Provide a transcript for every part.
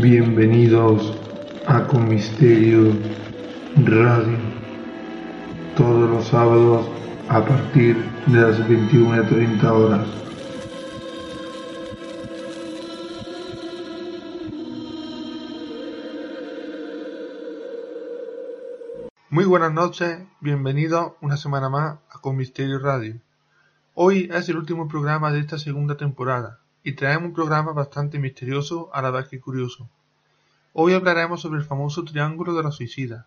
Bienvenidos a Con Misterio Radio, todos los sábados a partir de las 21.30 horas. Muy buenas noches, bienvenidos una semana más a Con Misterio Radio. Hoy es el último programa de esta segunda temporada y traemos un programa bastante misterioso a la vez que curioso. Hoy hablaremos sobre el famoso Triángulo de los Suicidas.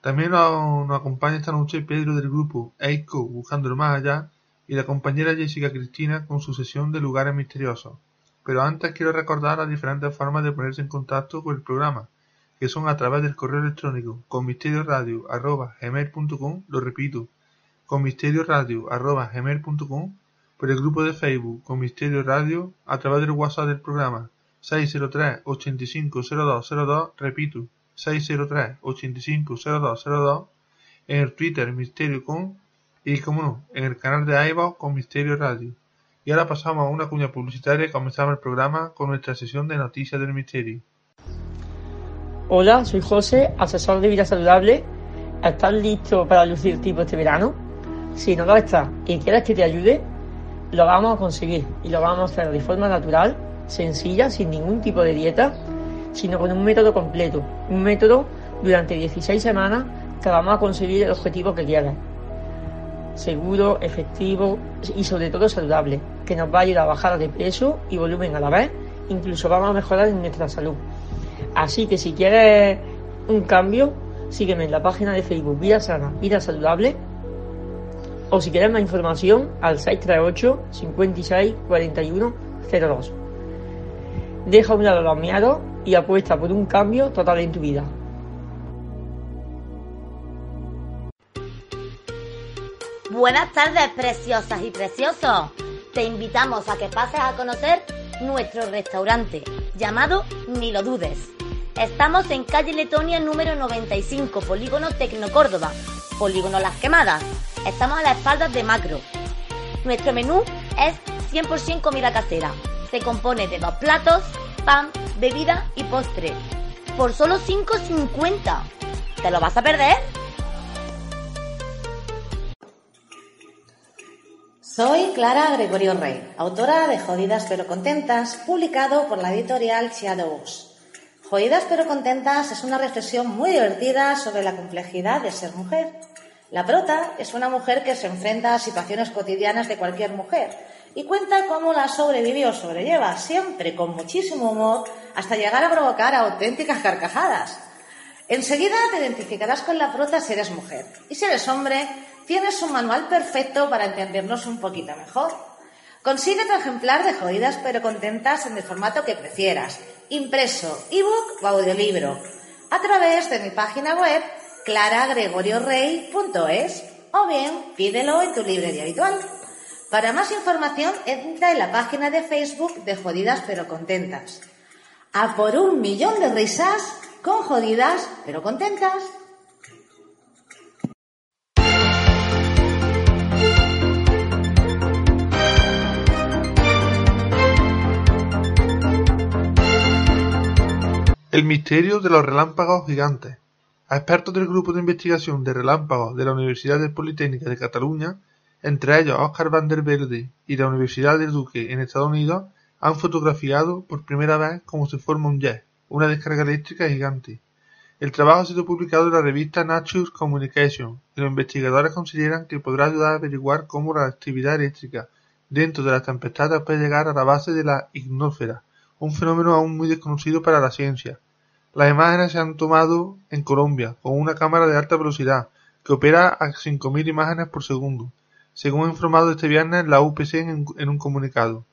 También nos, acompaña esta noche Pedro del grupo Eiko Buscando el Más Allá y la compañera Jessica Cristina con su sesión de lugares misteriosos. Pero antes quiero recordar las diferentes formas de ponerse en contacto con el programa que son a través del correo electrónico con gmail.com lo repito, con gmail.com por el grupo de Facebook con Misterio Radio, a través del WhatsApp del programa 603 850202, repito, 603 850202, en el Twitter Misterio con, y como no, en el canal de iVoox con Misterio Radio. Y ahora pasamos a una cuña publicitaria y comenzamos el programa con nuestra sesión de noticias del misterio. Hola, soy José, asesor de vida saludable. ¿Estás listo para lucir tipo este verano? Si no lo estás y quieres que te ayude, lo vamos a conseguir y lo vamos a hacer de forma natural, sencilla, sin ningún tipo de dieta, sino con un método completo. Un método durante 16 semanas que vamos a conseguir el objetivo que quieras. Seguro, efectivo y sobre todo saludable, que nos va a ayudar a bajar de peso y volumen a la vez, incluso vamos a mejorar en nuestra salud. Así que si quieres un cambio, sígueme en la página de Facebook Vida Sana, Vida Saludable. O si quieres más información, al 638 56 41 02. Deja un lado los miedos y apuesta por un cambio total en tu vida. Buenas tardes, preciosas y preciosos. Te invitamos a que pases a conocer nuestro restaurante llamado Ni lo dudes Estamos en calle Letonia número 95, Polígono Tecno Córdoba, Polígono Las Quemadas. Estamos a las espaldas de Macro. Nuestro menú es 100% comida casera. Se compone de dos platos, pan, bebida y postre. Por solo 5.50. ¿Te lo vas a perder? Soy Clara Gregorio Rey, autora de Jodidas pero Contentas, publicado por la editorial Shadows. Jodidas pero contentas es una reflexión muy divertida sobre la complejidad de ser mujer. La prota es una mujer que se enfrenta a situaciones cotidianas de cualquier mujer y cuenta cómo la sobrevive o sobrelleva, siempre con muchísimo humor, hasta llegar a provocar auténticas carcajadas. Enseguida te identificarás con la prota si eres mujer y si eres hombre, tienes un manual perfecto para entendernos un poquito mejor. Consigue tu ejemplar de Jodidas pero contentas en el formato que prefieras impreso, ebook o audiolibro, a través de mi página web claragregoriorey.es o bien pídelo en tu librería habitual. Para más información entra en la página de Facebook de Jodidas pero Contentas. A por un millón de risas con jodidas pero contentas. El misterio de los relámpagos gigantes. A expertos del grupo de investigación de relámpagos de la Universidad Politécnica de Cataluña, entre ellos Oscar van der Velde y la Universidad del Duque en Estados Unidos, han fotografiado por primera vez cómo se forma un jet, una descarga eléctrica gigante. El trabajo ha sido publicado en la revista Nature Communication y los investigadores consideran que podrá ayudar a averiguar cómo la actividad eléctrica dentro de las tempestades puede llegar a la base de la ignósfera un fenómeno aún muy desconocido para la ciencia. Las imágenes se han tomado en Colombia con una cámara de alta velocidad que opera a 5.000 imágenes por segundo. según ha informado este viernes la UPC en, un comunicado.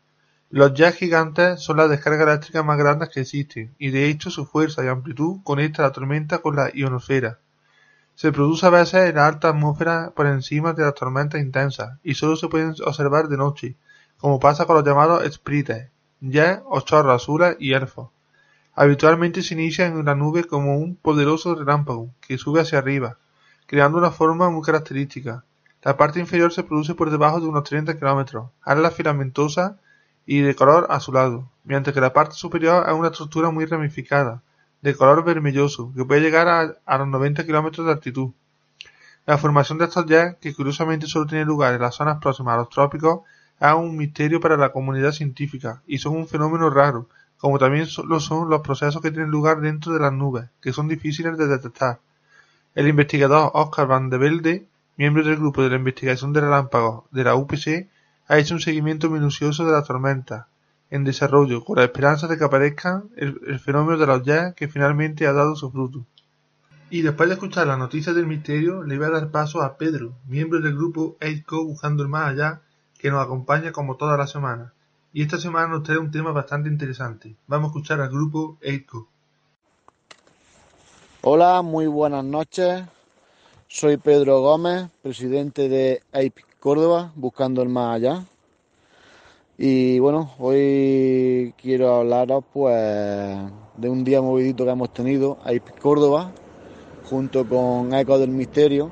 Los jets gigantes son las descargas eléctricas más grandes que existen, y de hecho su fuerza y amplitud conecta la tormenta con la ionosfera. Se produce a veces en la alta atmósfera por encima de las tormentas intensas, y solo se pueden observar de noche, como pasa con los llamados sprites, jets o chorros azules y elfos. Habitualmente se inicia en la nube como un poderoso relámpago que sube hacia arriba, creando una forma muy característica. La parte inferior se produce por debajo de unos 30 kilómetros, ala filamentosa y de color azulado, mientras que la parte superior es una estructura muy ramificada, de color vermelloso, que puede llegar a, los 90 kilómetros de altitud. La formación de estos jets, que curiosamente solo tiene lugar en las zonas próximas a los trópicos, es un misterio para la comunidad científica y son un fenómeno raro, como también lo son los procesos que tienen lugar dentro de las nubes, que son difíciles de detectar. El investigador Oscar Van de Velde, miembro del grupo de la investigación de relámpagos de la UPC, ha hecho un seguimiento minucioso de las tormentas en desarrollo con la esperanza de que aparezca el, fenómeno de los jets que finalmente ha dado su fruto. Y después de escuchar las noticias del misterio, le voy a dar paso a Pedro, miembro del grupo EICO Buscando el Más Allá, que nos acompaña como toda la semana y esta semana nos trae un tema bastante interesante. Vamos a escuchar al grupo EICO. Hola, muy buenas noches. Soy Pedro Gómez, presidente de AIP Córdoba, buscando el más allá. Y bueno, hoy quiero hablaros pues de un día movidito que hemos tenido, AIP Córdoba, junto con Eco del Misterio,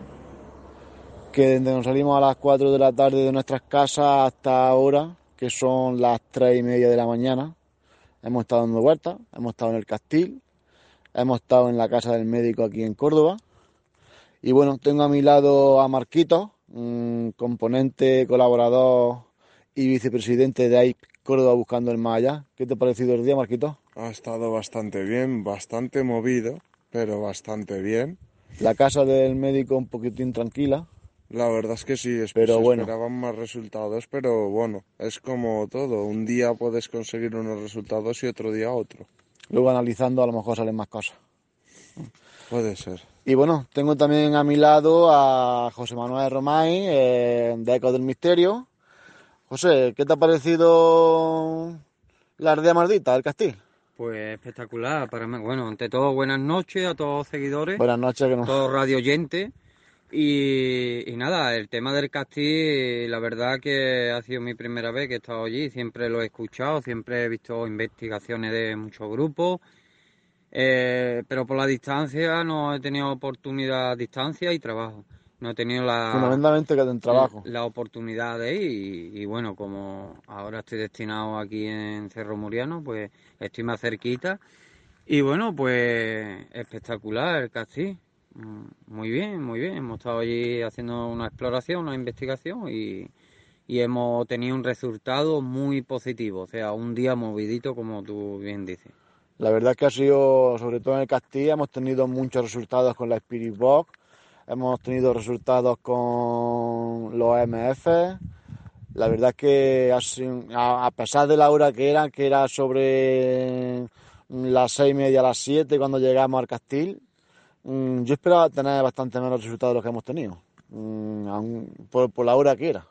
que desde nos salimos a las 4 de la tarde de nuestras casas hasta ahora que son las tres y media de la mañana. Hemos estado dando vueltas, hemos estado en el Castil, hemos estado en la casa del médico aquí en Córdoba. Y bueno, tengo a mi lado a Marquito, un componente, colaborador y vicepresidente de AIP Córdoba Buscando el Maya. ¿Qué te ha parecido el día, Marquito? Ha estado bastante bien, bastante movido, pero bastante bien. La casa del médico un poquitín tranquila. La verdad es que sí, pero bueno. esperaban más resultados, pero bueno, es como todo. Un día puedes conseguir unos resultados y otro día otro. Luego analizando a lo mejor salen más cosas. Puede ser. Y bueno, tengo también a mi lado a José Manuel Romay, eh, de Eco del Misterio. José, ¿qué te ha parecido la ardea maldita del Castillo? Pues espectacular, para mí. Bueno, ante todo, buenas noches a todos los seguidores. Buenas noches, que no... todos radio oyentes. Y, nada, el tema del casting, la verdad que ha sido mi primera vez que he estado allí, siempre lo he escuchado, siempre he visto investigaciones de muchos grupos, eh, pero por la distancia no he tenido oportunidad, distancia y trabajo. No he tenido la, Fundamentalmente que trabajo. la oportunidad de ir y, y, bueno, como ahora estoy destinado aquí en Cerro Muriano, pues estoy más cerquita. Y bueno, pues espectacular el casting. Mm, muy bien, muy bien. Hemos estado allí haciendo una exploración, una investigación y, hemos tenido un resultado muy positivo. O sea, un día movidito, como tú bien dices. La verdad que ha sido, sobre todo en el Castilla, hemos tenido muchos resultados con la Spirit Box, hemos tenido resultados con los MF. La verdad es que a pesar de la hora que era, que era sobre las seis y media, las siete cuando llegamos al Castil, yo esperaba tener bastante menos resultados de los que hemos tenido, mm, por, la hora que era.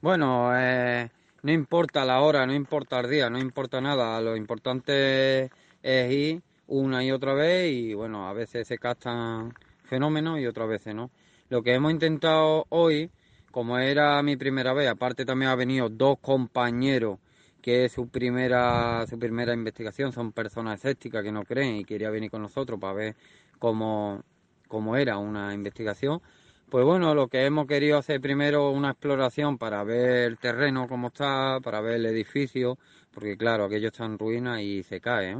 Bueno, eh, no importa la hora, no importa el día, no importa nada. Lo importante es ir una y otra vez y bueno, a veces se captan fenómenos y otras veces no. Lo que hemos intentado hoy, como era mi primera vez, aparte también ha venido dos compañeros que es su primera, su primera investigación, son personas escépticas que no creen y quería venir con nosotros para ver como, era una investigación, pues bueno, lo que hemos querido hacer primero una exploración para ver el terreno como está, para ver el edificio, porque claro, aquello está en ruina y se cae,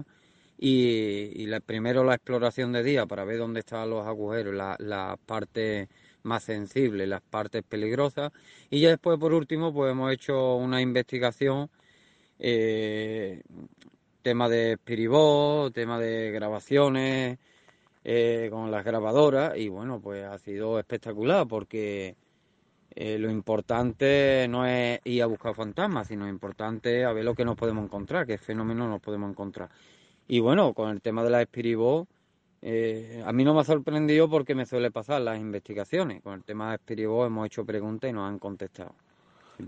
Y, primero la exploración de día para ver dónde están los agujeros, las la partes más sensibles, las partes peligrosas. Y ya después, por último, pues hemos hecho una investigación, eh, tema de espiribó, tema de grabaciones, eh, con las grabadoras y bueno, pues ha sido espectacular porque eh, lo importante no es ir a buscar fantasmas, sino lo importante es a ver lo que nos podemos encontrar, qué fenómenos nos podemos encontrar. Y bueno, con el tema de la Espiribó, eh, a mí no me ha sorprendido porque me suele pasar las investigaciones. Con el tema de Espiribó hemos hecho preguntas y nos han contestado.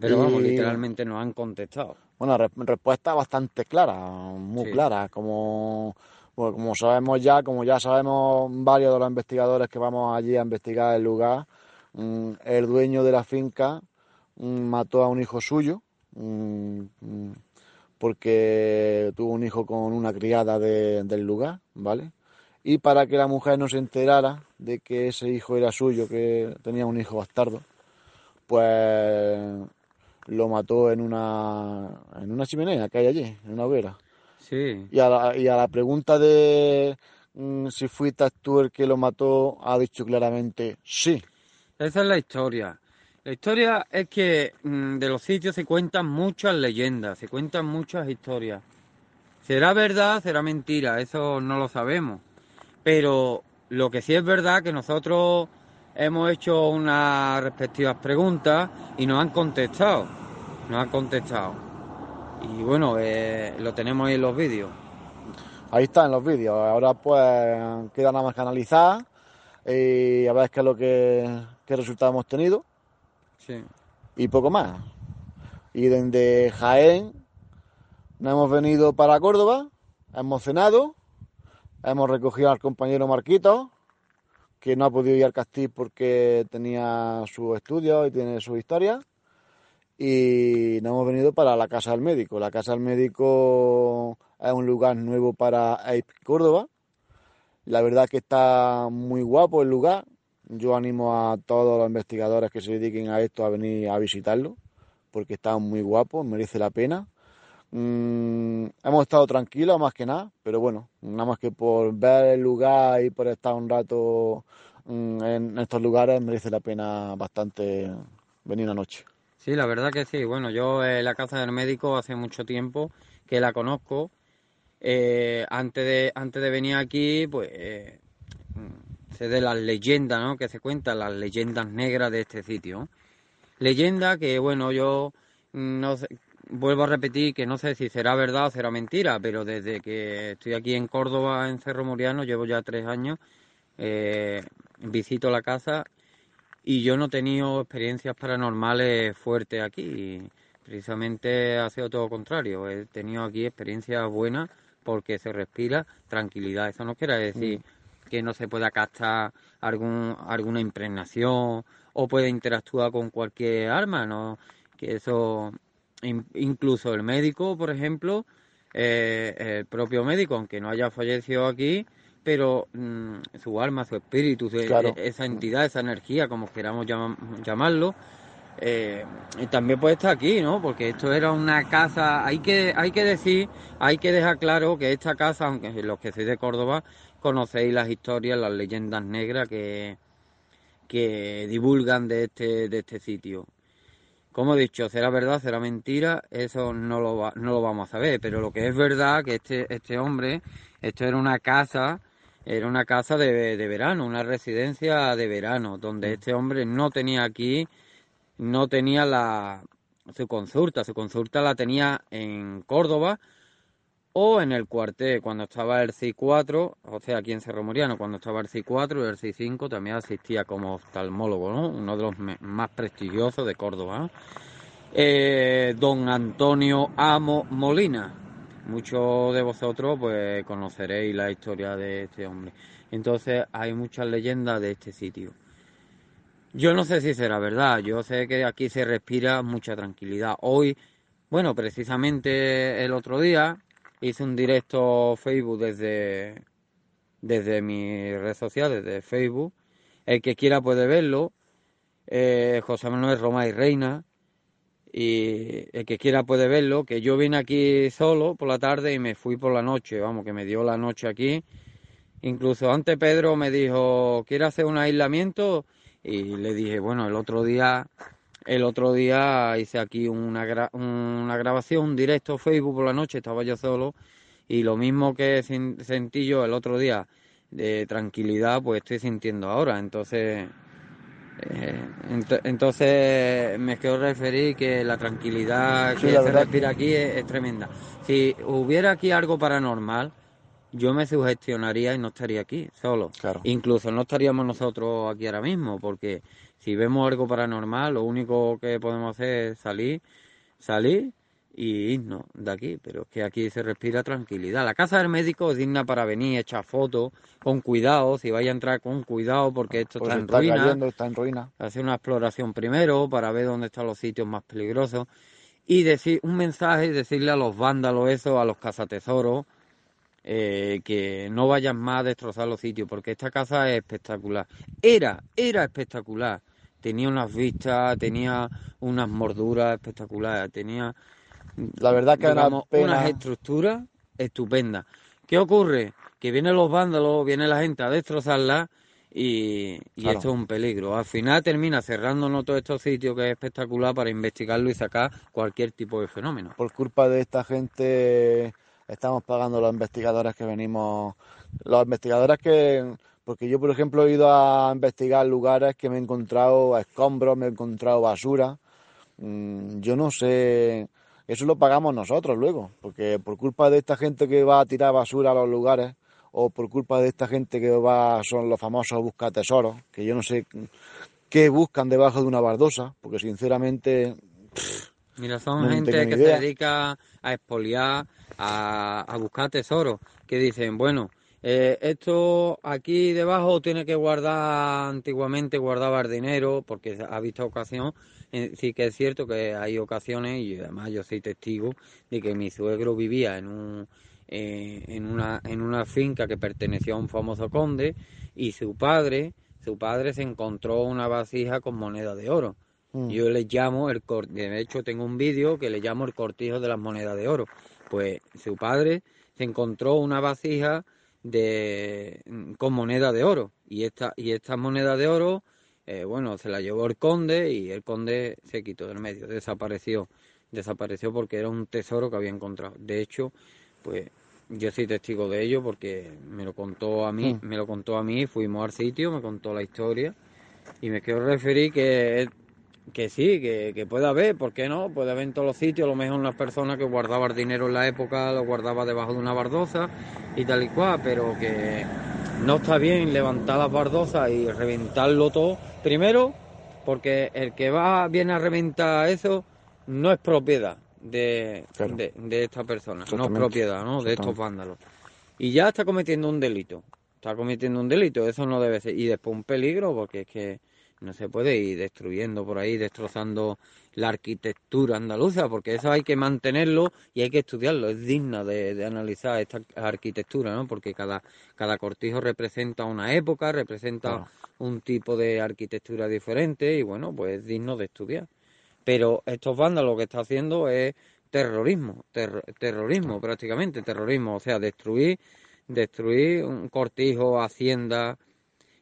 Pero vamos, literalmente nos han contestado. Bueno, respuesta bastante clara, muy clara, como como sabemos ya, como ya sabemos varios de los investigadores que vamos allí a investigar el lugar, mm, el dueño de la finca mm, mató a un hijo suyo mm, porque tuvo un hijo con una criada del lugar, ¿vale? Y para que la mujer no se enterara de que ese hijo era suyo, que tenía un hijo bastardo, pues lo mató en una, en una chimenea que hay allí, en una hoguera. Sí. Y a la, y a la pregunta de mm, si fuiste tú el que lo mató, ha dicho claramente sí. Esa es la historia. La historia es que mm, de los sitios se cuentan muchas leyendas, se cuentan muchas historias. ¿Será verdad? ¿Será mentira? Eso no lo sabemos. Pero lo que sí es verdad que nosotros hemos hecho unas respectivas preguntas y nos han contestado. Nos han contestado. Y bueno, eh, lo tenemos ahí en los vídeos. Ahí está en los vídeos. Ahora pues queda nada más que analizar y a ver qué es lo que qué resultado hemos tenido. Sí. Y poco más. Y desde Jaén nos hemos venido para Córdoba, hemos cenado, hemos recogido al compañero Marquito, que no ha podido ir al Castillo porque tenía su estudio y tiene su historia y nos hemos venido para la Casa del Médico. La Casa del Médico es un lugar nuevo para AIP Córdoba. La verdad que está muy guapo el lugar. Yo animo a todos los investigadores que se dediquen a esto a venir a visitarlo, porque está muy guapo, merece la pena. Mm, hemos estado tranquilos más que nada, pero bueno, nada más que por ver el lugar y por estar un rato mm, en estos lugares merece la pena bastante venir una noche. Sí, la verdad que sí. Bueno, yo en la casa del médico hace mucho tiempo que la conozco. Eh, antes, de, antes de venir aquí, pues eh, sé de las leyendas ¿no? que se cuentan, las leyendas negras de este sitio. Leyenda que, bueno, yo no vuelvo a repetir que no sé si será verdad o será mentira, pero desde que estoy aquí en Córdoba, en Cerro Moriano, llevo ya tres años, eh, visito la casa y yo no he tenido experiencias paranormales fuertes aquí. Precisamente ha sido todo lo contrario. He tenido aquí experiencias buenas porque se respira tranquilidad. Eso no quiere decir mm. que no se pueda captar algún, alguna impregnación o puede interactuar con cualquier arma, ¿no? Que eso, incluso el médico, por ejemplo, eh, el propio médico, aunque no haya fallecido aquí, pero mm, su alma, su espíritu, e, esa entidad, esa energía, como queramos llamarlo, eh, también puede estar aquí, ¿no? Porque esto era una casa, hay que, hay que decir, hay que dejar claro que esta casa, aunque los que sois de Córdoba, conocéis las historias, las leyendas negras que, que divulgan de este, de este sitio. Como he dicho, será verdad, será mentira, eso no lo, no lo vamos a saber, pero lo que es verdad que este, este hombre, esto era una casa era una casa de, verano, una residencia de verano, donde este hombre no tenía aquí, no tenía la, su consulta, su consulta la tenía en Córdoba o en el cuartel, cuando estaba el C4, o sea, aquí en Cerro Moriano, cuando estaba el C4 y el C5 también asistía como oftalmólogo, ¿no? uno de los más prestigiosos de Córdoba. Eh, don Antonio Amo Molina, muchos de vosotros pues conoceréis la historia de este hombre. Entonces hay muchas leyendas de este sitio. Yo no sé si será verdad, yo sé que aquí se respira mucha tranquilidad. Hoy, bueno, precisamente el otro día hice un directo Facebook desde, desde mi red social, desde Facebook. El que quiera puede verlo. Eh, José Manuel Roma y Reina, y el que quiera puede verlo, que yo vine aquí solo por la tarde y me fui por la noche, vamos, que me dio la noche aquí. Incluso antes Pedro me dijo, ¿quiere hacer un aislamiento? Y le dije, bueno, el otro día, el otro día hice aquí una, una grabación, un directo Facebook por la noche, estaba yo solo, y lo mismo que sentí yo el otro día de tranquilidad, pues estoy sintiendo ahora. Entonces, entonces me quiero referir que la tranquilidad que se respira aquí es, tremenda. Si hubiera aquí algo paranormal, yo me sugestionaría y no estaría aquí solo. Incluso no estaríamos nosotros aquí ahora mismo, porque si vemos algo paranormal, lo único que podemos hacer es salir, salir y irnos de aquí. Pero es que aquí se respira tranquilidad. La casa del médico es digna para venir, echar fotos, con cuidado, si vaya a entrar con cuidado, porque esto pues está, en ruina. está en ruina. Hacer una exploración primero para ver dónde están los sitios más peligrosos. Y decir un mensaje, decirle a los vándalos eso, a los cazatesoros, eh, que no vayan más a destrozar los sitios, porque esta casa es espectacular. Era, era espectacular. Tenía unas vistas, tenía unas morduras espectaculares, tenía la verdad que digamos, unas estructuras estupendas. ¿Qué ocurre? Que vienen los vándalos, viene la gente a destrozarla y, esto es un peligro. Al final termina cerrándonos todos estos sitios que es espectacular para investigarlo y sacar cualquier tipo de fenómeno. Por culpa de esta gente estamos pagando los investigadores que venimos, los investigadores que, porque yo por ejemplo he ido a investigar lugares que me he encontrado escombros, me he encontrado basura, mm, yo no sé, eso lo pagamos nosotros luego, porque por culpa de esta gente que va a tirar basura a los lugares, o por culpa de esta gente que va, son los famosos busca tesoros, que yo no sé qué buscan debajo de una bardosa, porque sinceramente... Mira, son gente que se dedica a expoliar, a, buscar tesoros, que dicen, bueno, eh, esto aquí debajo tiene que guardar, antiguamente guardaba el dinero, porque ha visto ocasión, sí que es cierto que hay ocasiones, y además yo soy testigo, de que mi suegro vivía en un... Eh, en, una, en una finca que pertenecía a un famoso conde y su padre, su padre se encontró una vasija con moneda de oro. Mm. Yo le llamo el de hecho tengo un vídeo que le llamo el cortijo de las monedas de oro. Pues su padre se encontró una vasija de con moneda de oro y esta y esta moneda de oro eh, bueno se la llevó el conde y el conde se quitó del medio desapareció desapareció porque era un tesoro que había encontrado de hecho pues yo soy testigo de ello porque me lo contó a mí mm. me lo contó a mí fuimos al sitio me contó la historia y me quiero referir que que sí, que, que puede haber, ¿por qué no? Puede haber en todos los sitios, a lo mejor una persona que guardaba el dinero en la época lo guardaba debajo de una bardosa y tal y cual, pero que no está bien levantar las bardosas y reventarlo todo. Primero, porque el que va viene a reventar eso no es propiedad de, de, esta persona, no es propiedad ¿no? de estos vándalos. Y ya está cometiendo un delito, está cometiendo un delito, eso no debe ser. Y después un peligro, porque es que no se puede ir destruyendo por ahí, destrozando la arquitectura andaluza, porque eso hay que mantenerlo y hay que estudiarlo. Es digna de, analizar esta arquitectura, ¿no? Porque cada, cada cortijo representa una época, representa un tipo de arquitectura diferente y bueno, pues es digno de estudiar. Pero estos bandas lo que está haciendo es terrorismo, terrorismo prácticamente, terrorismo, o sea, destruir, destruir un cortijo, hacienda,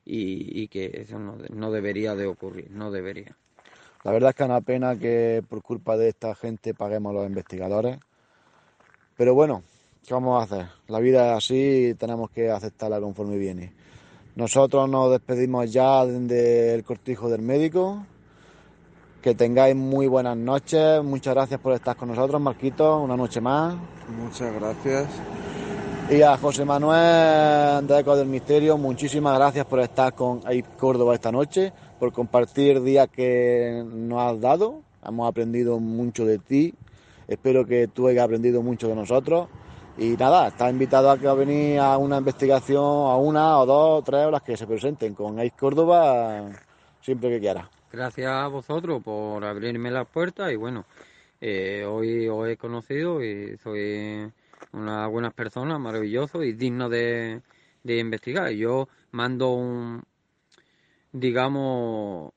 y, que eso no, debería de ocurrir, no debería. La verdad es que es una pena que por culpa de esta gente paguemos a los investigadores, pero bueno, ¿qué vamos a hacer? La vida es así y tenemos que aceptarla conforme viene. Nosotros nos despedimos ya del cortijo del médico. Que tengáis muy buenas noches. Muchas gracias por estar con nosotros, Marquito, una noche más. Muchas gracias. Y a José Manuel Andraco del Misterio, muchísimas gracias por estar con AIP Córdoba esta noche, por compartir días que nos has dado. Hemos aprendido mucho de ti. Espero que tú hayas aprendido mucho de nosotros. Y nada, estás invitado a que a venir a una investigación, a una o dos o tres horas que se presenten con AIP Córdoba siempre que quieras. Gracias a vosotros por abrirme las puertas y bueno, eh, hoy os he conocido y soy unas buenas personas, maravilloso y digno de, de investigar. Yo mando un, digamos,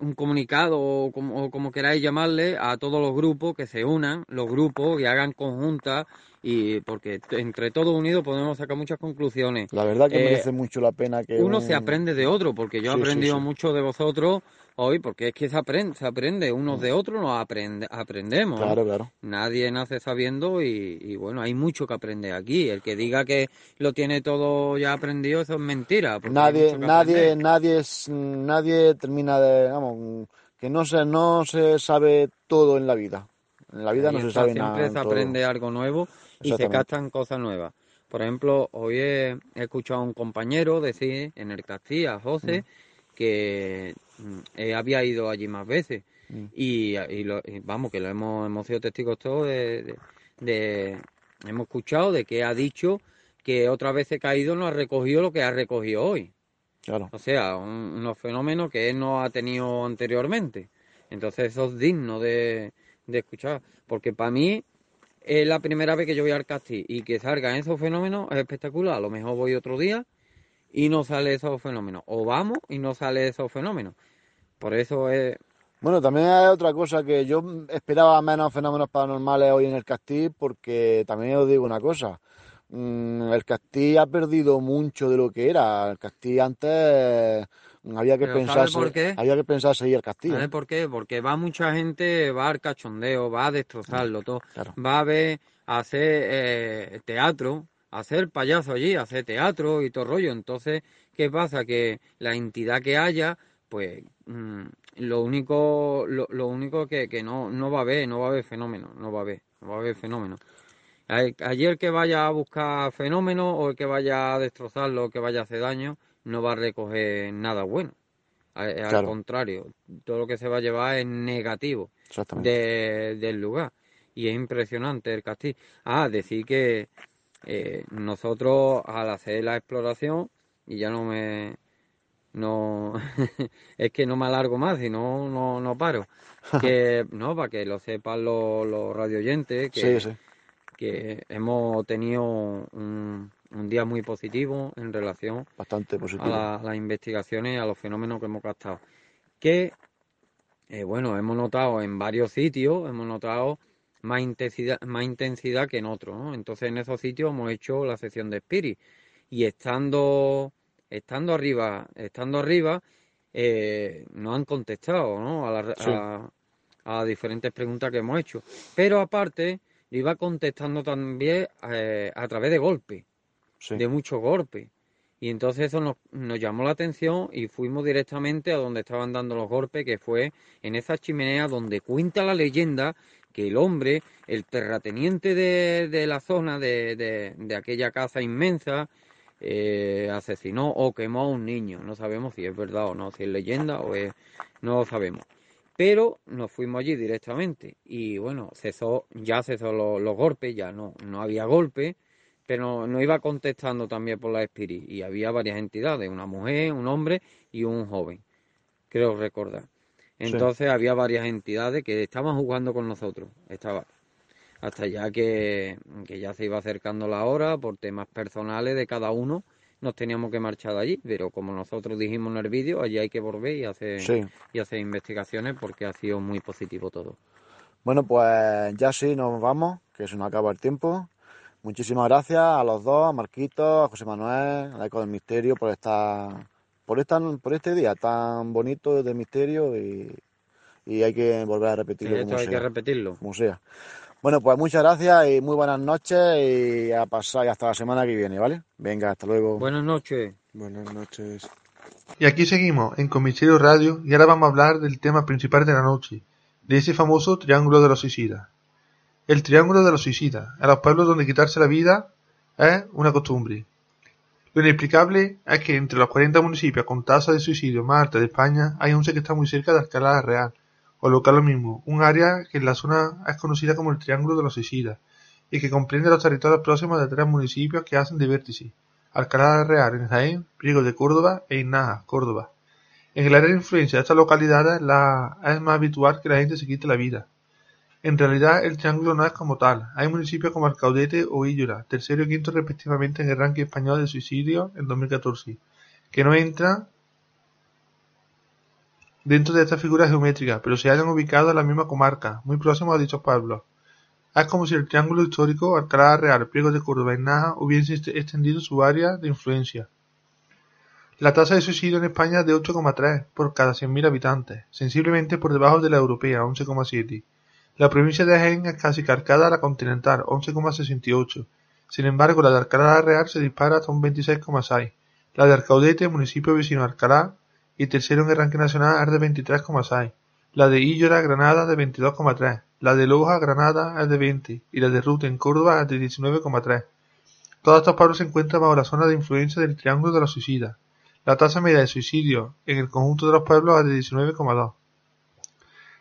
un comunicado o como, como, queráis llamarle a todos los grupos que se unan, los grupos y hagan conjuntas y porque entre todos unidos podemos sacar muchas conclusiones. La verdad que merece eh, mucho la pena que uno se aprende de otro, porque yo he aprendido mucho de vosotros hoy, porque es que se aprende, se aprende unos mm. de otros, nos aprende, aprendemos. Claro, claro. Nadie nace sabiendo y, bueno, hay mucho que aprender aquí. El que diga que lo tiene todo ya aprendido, eso es mentira. Nadie, nadie, nadie, nadie termina de, vamos, que no se, no se sabe todo en la vida. En la vida no se sabe nada. Siempre se aprende algo nuevo y se captan cosas nuevas. Por ejemplo, hoy he, escuchado a un compañero decir en el Castilla, José, mm. que mm, había ido allí más veces. Mm. Y, vamos, que lo hemos, hemos sido testigos todos de, Hemos escuchado de que ha dicho que otra vez he caído no ha recogido lo que ha recogido hoy. Claro. O sea, unos fenómenos que él no ha tenido anteriormente. Entonces eso es digno de, de escuchar. Porque para mí es la primera vez que yo voy al castillo y que salgan esos fenómenos es espectacular. A lo mejor voy otro día y no sale esos fenómenos. O vamos y no sale esos fenómenos. Por eso es... Bueno, también hay otra cosa que yo esperaba menos fenómenos paranormales hoy en el castillo porque también os digo una cosa. Mm, el castillo ha perdido mucho de lo que era. El castillo antes había que pensar había que pensar seguir el castillo. ¿Sabes por qué? Porque va mucha gente, va al cachondeo, va a destrozarlo todo, va a ver, a hacer eh, teatro, a hacer payaso allí, a hacer teatro y todo rollo. Entonces, ¿qué pasa? Que la entidad que haya, pues mm, lo único, lo, único que, que no, no va a haber, no va a haber fenómeno, no va a haber, no va a haber fenómeno. Ayer que vaya a buscar fenómenos o el que vaya a destrozarlo o que vaya a hacer daño, no va a recoger nada bueno. Al contrario, todo lo que se va a llevar es negativo del lugar. Y es impresionante el castillo. Ah, decir que eh, nosotros al hacer la exploración, y ya no me... No, es que no me alargo más, y no, no, no paro. Que, no, para que lo sepan los, los radioyentes, que, que hemos tenido un, un día muy positivo en relación Bastante positivo. a, las investigaciones y a los fenómenos que hemos captado. Que, eh, bueno, hemos notado en varios sitios, hemos notado más intensidad, más intensidad que en otros, ¿no? Entonces en esos sitios hemos hecho la sección de Spirit y estando, estando arriba, estando arriba, eh, nos han contestado, ¿no? A, a, diferentes preguntas que hemos hecho. Pero aparte, iba contestando también eh, a través de golpes de mucho golpe. Y entonces eso nos, nos, llamó la atención y fuimos directamente a donde estaban dando los golpes, que fue en esa chimenea donde cuenta la leyenda que el hombre, el terrateniente de, de la zona, de, de, aquella casa inmensa, eh, asesinó o quemó a un niño. No sabemos si es verdad o no, si es leyenda o es... No lo sabemos. Pero nos fuimos allí directamente y bueno, cesó, ya cesó los, los golpes, ya no, no había golpes pero no iba contestando también por la Spirit y había varias entidades, una mujer, un hombre y un joven, creo recordar. Entonces había varias entidades que estaban jugando con nosotros, estaba hasta ya que, ya se iba acercando la hora por temas personales de cada uno, nos teníamos que marchar de allí, pero como nosotros dijimos en el vídeo, allí hay que volver y hacer, y hacer investigaciones porque ha sido muy positivo todo. Bueno, pues ya sí, nos vamos, que se nos acaba el tiempo. Muchísimas gracias a los dos, a Marquito, a José Manuel, a Eco del Misterio por estar, por esta, por este día tan bonito de misterio y, hay que volver a repetirlo. esto hay que repetirlo. Como Bueno, pues muchas gracias y muy buenas noches y a pasar hasta la semana que viene, ¿vale? Venga, hasta luego. Buenas noches. Buenas noches. Y aquí seguimos en Comisario Radio y ahora vamos a hablar del tema principal de la noche, de ese famoso Triángulo de los Suicidas. El triángulo de los suicidas. En los pueblos donde quitarse la vida es una costumbre. Lo inexplicable es que entre los 40 municipios con tasa de suicidio más alta de España hay 11 que está muy cerca de Alcalá Real, o local lo mismo, un área que en la zona es conocida como el Triángulo de los Suicidas, y que comprende los territorios próximos de tres municipios que hacen de vértice, Alcalá Real en Jaén, Priego de Córdoba e Inaja, Córdoba. En el área de influencia de estas localidades la, es más habitual que la gente se quite la vida. En realidad el triángulo no es como tal, hay municipios como Alcaudete o Illora, tercero y quinto respectivamente en el ranking español de suicidio en 2014, que no entran dentro de esta figura geométrica, pero se hayan ubicado en la misma comarca, muy próximos a dichos pueblos. Es como si el triángulo histórico Alcalá Real, Priego de Córdoba y Naja hubiese extendido su área de influencia. La tasa de suicidio en España es de 8,3 por cada 100.000 habitantes, sensiblemente por debajo de la europea, 11,7 la provincia de Jaén es casi calcada a la continental, 11,68. Sin embargo, la de Alcalá Real se dispara hasta un 26,6. La de Arcaudete, municipio vecino de Alcalá, y tercero en el ranking nacional es de 23,6. La de Illora, Granada, de 22,3. La de Loja, Granada, es de 20. Y la de Ruta en Córdoba es de 19,3. Todos estos pueblos se encuentran bajo la zona de influencia del Triángulo de los Suicidas. La tasa media de suicidio en el conjunto de los pueblos es de 19,2.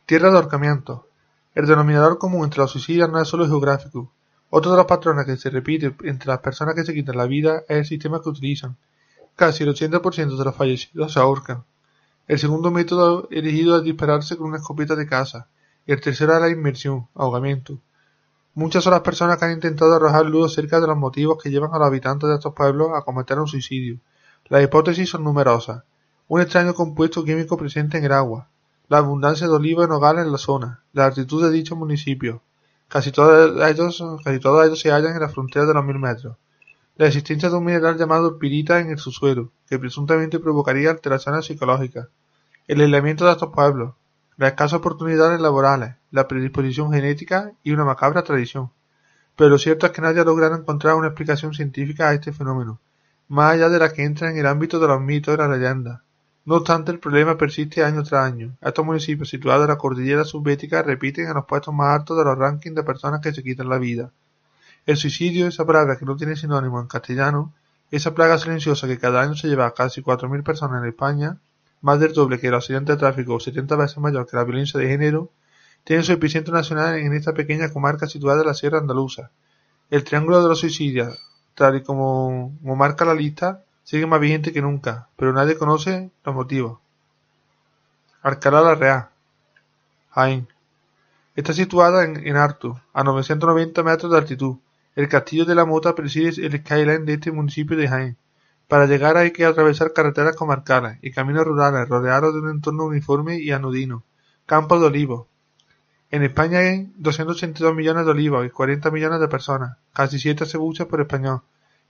Tierra de ahorcamiento. El denominador común entre los suicidas no es solo geográfico. Otro de los patrones que se repite entre las personas que se quitan la vida es el sistema que utilizan. Casi el 80% de los fallecidos se ahorcan. El segundo método elegido es dispararse con una escopeta de caza, y el tercero es la inmersión, ahogamiento. Muchas son las personas que han intentado arrojar luz acerca de los motivos que llevan a los habitantes de estos pueblos a cometer un suicidio. Las hipótesis son numerosas. Un extraño compuesto químico presente en el agua, la abundancia de olivos en hogares en la zona, la altitud de dichos municipios. Casi todos ellos, casi todos ellos se hallan en la frontera de los mil metros. La existencia de un mineral llamado pirita en el subsuelo, que presuntamente provocaría alteraciones psicológicas. El aislamiento de estos pueblos, las escasas oportunidades laborales, la predisposición genética y una macabra tradición. Pero lo cierto es que nadie ha logrado encontrar una explicación científica a este fenómeno, más allá de la que entra en el ámbito de los mitos y las leyendas. No obstante, el problema persiste año tras año. Estos municipios situados en la cordillera subbética repiten en los puestos más altos de los rankings de personas que se quitan la vida. El suicidio, esa palabra que no tiene sinónimo en castellano, esa plaga silenciosa que cada año se lleva a casi 4.000 personas en España, más del doble que el accidente de tráfico o 70 veces mayor que la violencia de género, tiene su epicentro nacional en esta pequeña comarca situada en la Sierra Andaluza. El triángulo de los suicidios, tal y como marca la lista, sigue más vigente que nunca, pero nadie conoce los motivos. Alcalá la Real, Jaén. Está situada en, en Artu, a 990 metros de altitud. El castillo de la Mota preside el skyline de este municipio de Jaén. Para llegar hay que atravesar carreteras comarcales y caminos rurales rodeados de un entorno uniforme y anodino. Campos de olivos. En España hay 282 millones de olivos y 40 millones de personas, casi 7 cebuchas por español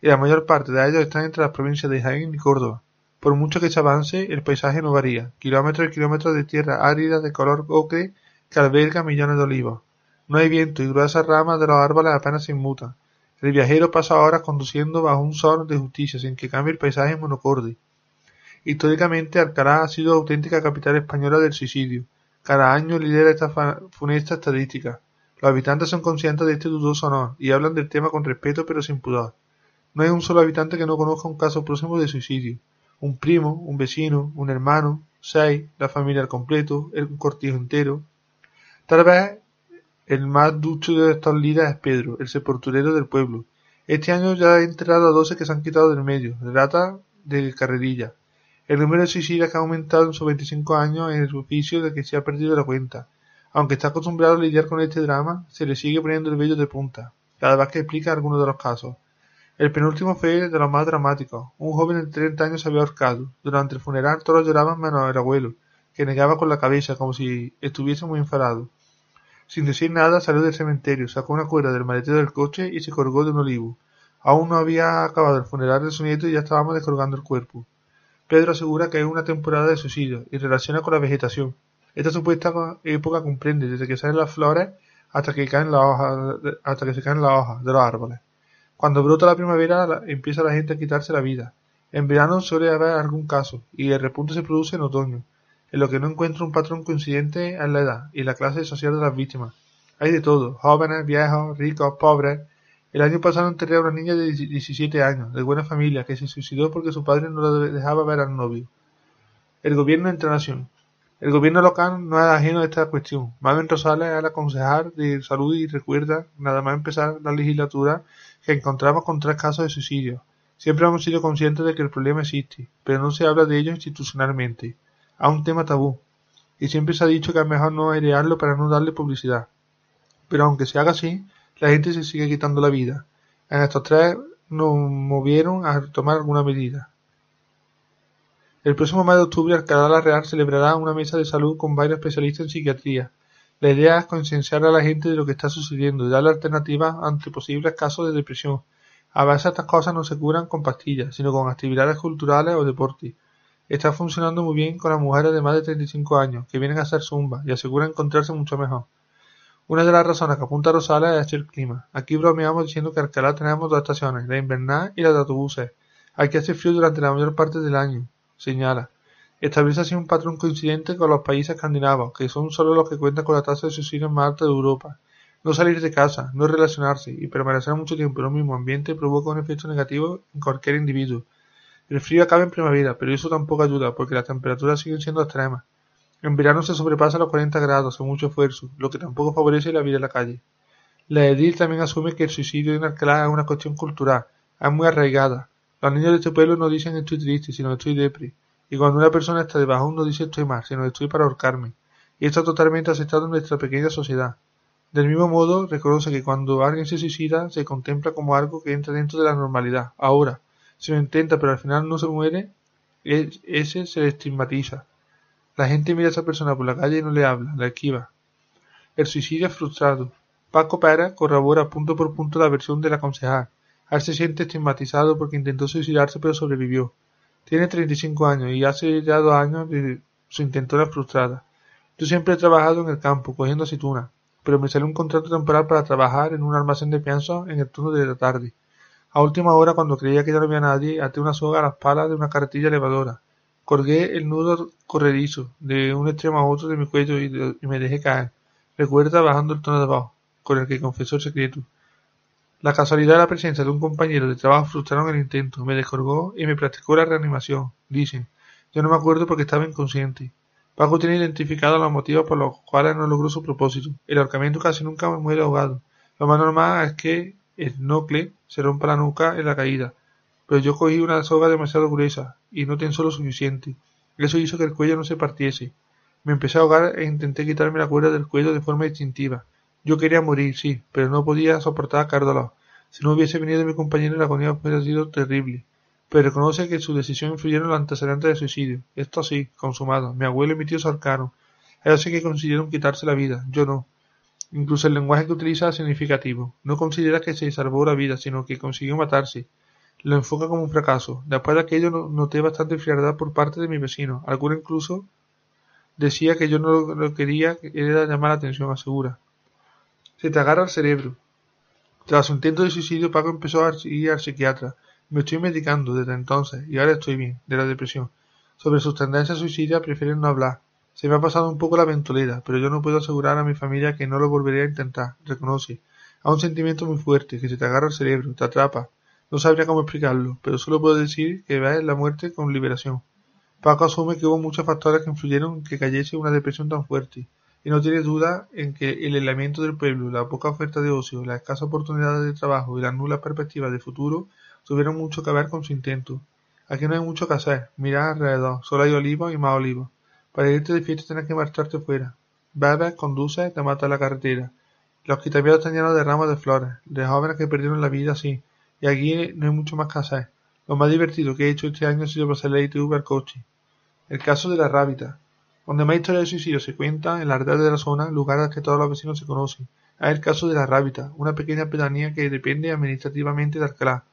y la mayor parte de ellos están entre las provincias de Jaén y Córdoba. Por mucho que se avance, el paisaje no varía, kilómetros y kilómetros de tierra árida de color ocre que alberga millones de olivos. No hay viento y gruesas ramas de los árboles apenas se inmutan. El viajero pasa horas conduciendo bajo un sol de justicia sin que cambie el paisaje monocorde. Históricamente Alcalá ha sido auténtica capital española del suicidio. Cada año lidera esta funesta estadística. Los habitantes son conscientes de este dudoso honor y hablan del tema con respeto pero sin pudor. No hay un solo habitante que no conozca un caso próximo de suicidio. Un primo, un vecino, un hermano, seis, la familia al completo, un cortijo entero. Tal vez el más ducho de estos líderes es Pedro, el sepulturero del pueblo. Este año ya ha enterrado a doce que se han quitado del medio, de rata de carrerilla. El número de suicidas que ha aumentado en sus 25 años en el oficio de que se ha perdido la cuenta. Aunque está acostumbrado a lidiar con este drama, se le sigue poniendo el vello de punta, cada vez que explica alguno de los casos. El penúltimo fue de los más dramáticos. Un joven de treinta años se había ahorcado. Durante el funeral todos lloraban menos el abuelo, que negaba con la cabeza como si estuviese muy enfadado. Sin decir nada salió del cementerio, sacó una cuerda del maletero del coche y se colgó de un olivo. Aún no había acabado el funeral de su nieto y ya estábamos descolgando el cuerpo. Pedro asegura que es una temporada de suicidio y relaciona con la vegetación. Esta supuesta época comprende desde que salen las flores hasta que caen hasta que se caen las hojas de los árboles. Cuando brota la primavera empieza la gente a quitarse la vida. En verano suele haber algún caso, y el repunte se produce en otoño, en lo que no encuentra un patrón coincidente en la edad y la clase social de las víctimas. Hay de todo, jóvenes, viejos, ricos, pobres. El año pasado enterré a una niña de 17 años, de buena familia, que se suicidó porque su padre no la dejaba ver al novio. El gobierno entre nación. El gobierno local no es ajeno a esta cuestión. Mamen Rosales es la concejal de salud y recuerda, nada más empezar la legislatura, que encontramos con tres casos de suicidio. Siempre hemos sido conscientes de que el problema existe, pero no se habla de ello institucionalmente. Es un tema tabú. Y siempre se ha dicho que es mejor no airearlo para no darle publicidad. Pero aunque se haga así, la gente se sigue quitando la vida. En estos tres nos movieron a tomar alguna medida. El próximo mes de octubre Alcalá la Real celebrará una mesa de salud con varios especialistas en psiquiatría. La idea es concienciar a la gente de lo que está sucediendo y darle alternativas ante posibles casos de depresión. A veces estas cosas no se curan con pastillas, sino con actividades culturales o deportes. Está funcionando muy bien con las mujeres de más de 35 años, que vienen a hacer zumba y aseguran encontrarse mucho mejor. Una de las razones que apunta Rosales es el clima. Aquí bromeamos diciendo que en Alcalá tenemos dos estaciones, la invernal y la de autobuses. Hay que hacer frío durante la mayor parte del año señala. Establece así un patrón coincidente con los países escandinavos, que son solo los que cuentan con la tasa de suicidio más alta de Europa. No salir de casa, no relacionarse y permanecer mucho tiempo en un mismo ambiente provoca un efecto negativo en cualquier individuo. El frío acaba en primavera, pero eso tampoco ayuda porque las temperaturas siguen siendo extremas. En verano se sobrepasa los 40 grados con mucho esfuerzo, lo que tampoco favorece la vida en la calle. La edil también asume que el suicidio en Alcalá es una cuestión cultural, es muy arraigada. Los niños de este pueblo no dicen estoy triste, sino estoy depre. Y cuando una persona está de bajón no dice estoy mal, sino estoy para ahorcarme. Y esto totalmente aceptado en nuestra pequeña sociedad. Del mismo modo, reconoce que cuando alguien se suicida se contempla como algo que entra dentro de la normalidad. Ahora, si lo intenta pero al final no se muere, ese se estigmatiza. La gente mira a esa persona por la calle y no le habla, la esquiva. El suicidio es frustrado. Paco Pera corrobora punto por punto la versión de la concejal. Él se siente estigmatizado porque intentó suicidarse pero sobrevivió. Tiene 35 años y hace ya dos años de su intentora frustrada. Yo siempre he trabajado en el campo, cogiendo aceitunas, pero me salió un contrato temporal para trabajar en un almacén de pienso en el turno de la tarde. A última hora, cuando creía que ya no había nadie, até una soga a las palas de una carretilla elevadora. Colgué el nudo corredizo de un extremo a otro de mi cuello y, me dejé caer. Recuerda bajando el tono de abajo con el que confesó el secreto. La casualidad de la presencia de un compañero de trabajo frustraron el intento, me descolgó y me practicó la reanimación, dicen. Yo no me acuerdo porque estaba inconsciente. Paco tiene identificado los motivos por los cuales no logró su propósito. El ahorcamiento casi nunca me muere ahogado. Lo más normal es que el se rompa la nuca en la caída. Pero yo cogí una soga demasiado gruesa y no tensó lo suficiente. Eso hizo que el cuello no se partiese. Me empecé a ahogar e intenté quitarme la cuerda del cuello de forma instintiva. Yo quería morir, sí, pero no podía soportar aquel dolor. Si no hubiese venido mi compañero, la agonía hubiera sido terrible. Pero reconoce que su decisión influyeron en los antecedentes de suicidio. Esto sí, consumado. Mi abuelo y mi tío se ahorcaron. Ellos sí que consiguieron quitarse la vida, yo no. Incluso el lenguaje que utiliza es significativo. No considera que se salvó la vida, sino que consiguió matarse. Lo enfoca como un fracaso. Después de aquello noté bastante frialdad por parte de mi vecino. Alguno incluso decía que yo no lo quería, que era llamar la atención, asegura. Se te agarra el cerebro. Tras su intento de suicidio, Paco empezó a ir al psiquiatra. Me estoy medicando desde entonces y ahora estoy bien, de la depresión. Sobre sus tendencias suicidas prefieren no hablar. Se me ha pasado un poco la ventolera, pero yo no puedo asegurar a mi familia que no lo volveré a intentar, reconoce. A un sentimiento muy fuerte, que se te agarra el cerebro, te atrapa. No sabría cómo explicarlo, pero solo puedo decir que ves la muerte con liberación. Paco asume que hubo muchos factores que influyeron en que cayese una depresión tan fuerte y no tiene duda en que el aislamiento del pueblo, la poca oferta de ocio, la escasa oportunidad de trabajo y las nulas perspectivas de futuro tuvieron mucho que ver con su intento. Aquí no hay mucho que hacer, mira alrededor, solo hay olivos y más olivos. Para irte de fiesta tienes que marcharte fuera. Bebes, conduces, te mata la carretera. Los quitapiados están llenos de ramos de flores, de jóvenes que perdieron la vida así, y aquí no hay mucho más que hacer. Lo más divertido que he hecho este año ha sido pasar la ITV al coche. El caso de la rábita. Donde más historias de suicidio se cuentan, en la red de la zona, lugares que todos los vecinos se conocen. Hay el caso de la Rábita, una pequeña pedanía que depende administrativamente de Alcalá.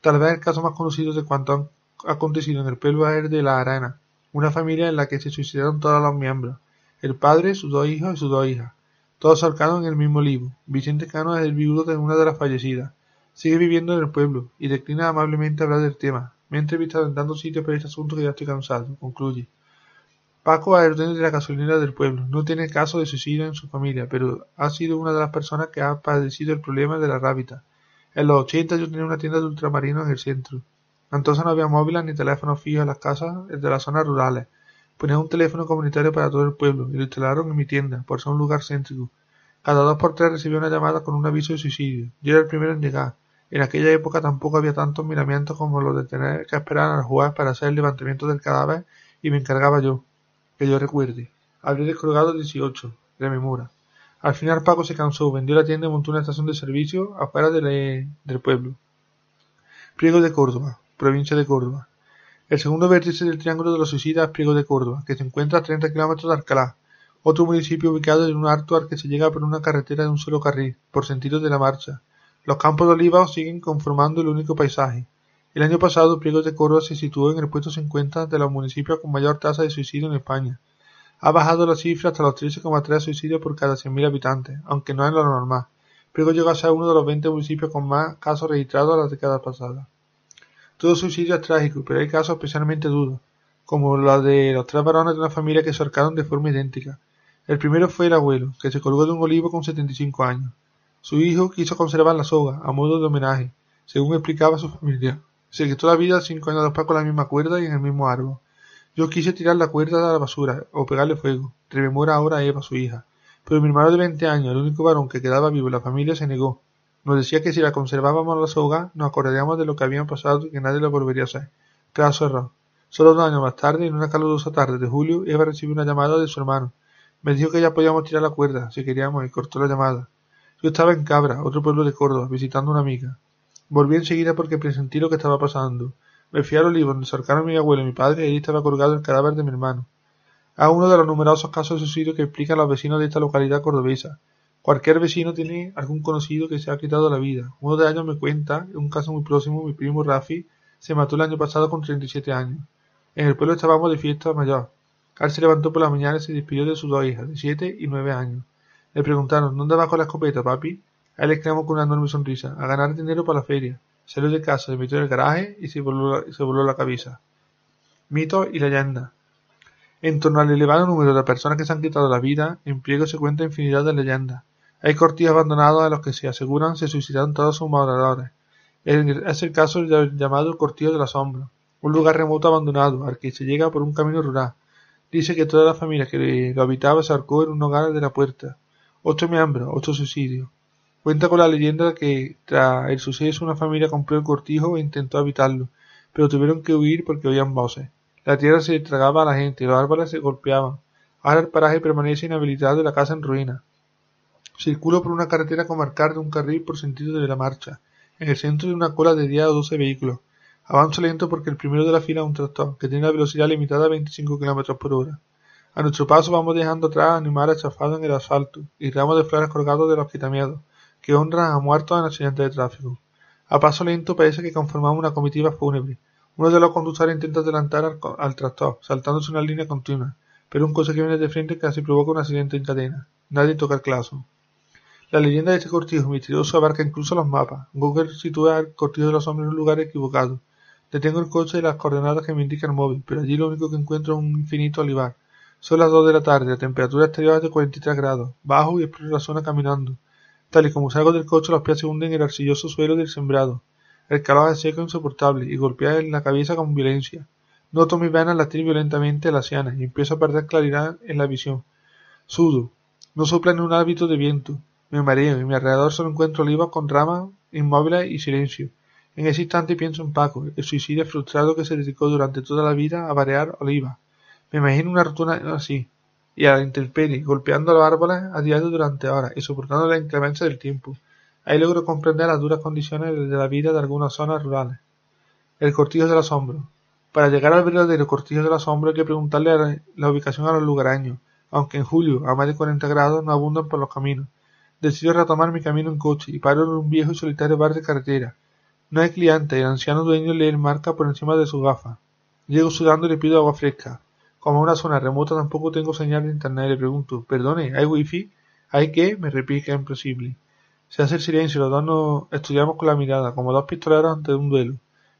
Tal vez el caso más conocido de cuanto ha acontecido en el pueblo es de la Arena, una familia en la que se suicidaron todos los miembros, el padre, sus dos hijos y sus dos hijas, todos ahorcados en el mismo libro. Vicente Cano es el viudo de una de las fallecidas. Sigue viviendo en el pueblo y declina amablemente hablar del tema. Me he entrevistado en tantos sitios por este asunto que ya estoy cansado, concluye. Paco es el de la gasolinera del pueblo. No tiene caso de suicidio en su familia, pero ha sido una de las personas que ha padecido el problema de la rábita. En los ochenta yo tenía una tienda de ultramarinos en el centro. Entonces no había móviles ni teléfonos fijos en las casas de las zonas rurales. Ponía un teléfono comunitario para todo el pueblo y lo instalaron en mi tienda, por ser un lugar céntrico. Cada dos por tres recibía una llamada con un aviso de suicidio. Yo era el primero en llegar. En aquella época tampoco había tantos miramientos como los de tener que esperar al juez para hacer el levantamiento del cadáver y me encargaba yo que yo recuerde. Habría descolgado dieciocho, rememora. Al final Paco se cansó, vendió la tienda y montó una estación de servicio afuera del pueblo. Priego de Córdoba, provincia de Córdoba. El segundo vértice del Triángulo de los Suicidas es Priego de Córdoba, que se encuentra a 30 kilómetros de Alcalá, otro municipio ubicado en un alto al que se llega por una carretera de un solo carril, por sentido de la marcha. Los campos de olivos siguen conformando el único paisaje. El año pasado, Priego de Córdoba se situó en el puesto 50 de los municipios con mayor tasa de suicidio en España. Ha bajado la cifra hasta los 13,3 suicidios por cada 100.000 habitantes, aunque no es lo normal. Priego llegó a ser uno de los 20 municipios con más casos registrados en las décadas pasadas. Todo suicidio es trágico, pero hay casos especialmente duros, como los de los tres varones de una familia que se ahorcaron de forma idéntica. El primero fue el abuelo, que se colgó de un olivo con setenta y cinco años. Su hijo quiso conservar la soga, a modo de homenaje, según explicaba su familia. Se quitó la vida cinco años después con la misma cuerda y en el mismo árbol. Yo quise tirar la cuerda a la basura o pegarle fuego, rememora ahora Eva, su hija. Pero mi hermano de veinte años, el único varón que quedaba vivo en la familia, se negó. Nos decía que si la conservábamos la soga, nos acordaríamos de lo que habían pasado y que nadie lo volvería a hacer. Caso error. Solo dos años más tarde, en una calurosa tarde de julio, Eva recibió una llamada de su hermano. Me dijo que ya podíamos tirar la cuerda, si queríamos, y cortó la llamada. Yo estaba en Cabra, otro pueblo de Córdoba, visitando a una amiga. Volví enseguida porque presentí lo que estaba pasando. Me fui al olivo donde cercaron mi abuelo y mi padre y allí estaba colgado el cadáver de mi hermano. A uno de los numerosos casos de suicidio que explican los vecinos de esta localidad cordobesa. Cualquier vecino tiene algún conocido que se ha quitado la vida. Uno de ellos me cuenta, en un caso muy próximo, mi primo Rafi se mató el año pasado con 37 años. En el pueblo estábamos de fiesta mayor. Carl se levantó por la mañana y se despidió de sus dos hijas, de 7 y 9 años. Le preguntaron, ¿dónde vas con la escopeta, papi? Él exclamó con una enorme sonrisa, a ganar dinero para la feria. Salió de casa, se metió en el garaje y se voló, la cabeza. Mito y leyenda. En torno al elevado número de personas que se han quitado la vida, en pliego se cuenta infinidad de leyendas. Hay cortillos abandonados a los que se aseguran se suicidaron todos sus moradores. Es el caso del llamado Cortillo del Asombro, un lugar remoto abandonado al que se llega por un camino rural. Dice que toda la familia que lo habitaba se arcó en un hogar de la puerta. Ocho miembros, ocho suicidios. Cuenta con la leyenda que tras el suceso una familia compró el cortijo e intentó habitarlo, pero tuvieron que huir porque oían voces. La tierra se tragaba a la gente, los árboles se golpeaban. Ahora el paraje permanece inhabilitado y la casa en ruina. Circulo por una carretera comarcal de un carril por sentido de la marcha, en el centro de una cola de diez o doce vehículos. Avanzo lento porque el primero de la fila es un tractor, que tiene una velocidad limitada a 25 km por hora. A nuestro paso vamos dejando atrás animales chafados en el asfalto y ramos de flores colgados de los quitamiedos que honran a muertos en accidentes de tráfico. A paso lento parece que conformamos una comitiva fúnebre. Uno de los conductores intenta adelantar al, tractor, saltándose una línea continua, pero un coche que viene de frente casi provoca un accidente en cadena. Nadie toca el claso. La leyenda de este cortijo misterioso abarca incluso los mapas. Google sitúa el cortijo de los hombres en un lugar equivocado. Detengo el coche y las coordenadas que me indica el móvil, pero allí lo único que encuentro es un infinito olivar. Son las dos de la tarde, la temperatura exterior es de 43 grados. Bajo y exploro la zona caminando. Tal y como salgo del coche, los pies se hunden en el arcilloso suelo del sembrado. El calor es seco e insoportable y golpea en la cabeza con violencia. Noto mis venas latir violentamente las sienes y empiezo a perder claridad en la visión. Sudo. No sopla ni un hábito de viento. Me mareo y mi alrededor solo encuentro olivas con ramas inmóviles y silencio. En ese instante pienso en Paco, el suicidio frustrado que se dedicó durante toda la vida a variar olivas. Me imagino una rutina así, y a la intemperie, golpeando los árboles a diario durante horas y soportando la inclemencia del tiempo. Ahí logro comprender las duras condiciones de la vida de algunas zonas rurales. El cortijo del asombro. Para llegar al verdadero cortijo del asombro hay que preguntarle la ubicación a los lugareños, aunque en julio, a más de 40 grados, no abundan por los caminos. Decido retomar mi camino en coche y paro en un viejo y solitario bar de carretera. No hay cliente y el anciano dueño lee el marca por encima de su gafa. Llego sudando y le pido agua fresca. Como en una zona remota tampoco tengo señal de internet le pregunto, perdone, ¿hay wifi? ¿Hay qué? Me replica imposible. Se hace el silencio y los dos nos estudiamos con la mirada, como dos pistoleros ante un duelo.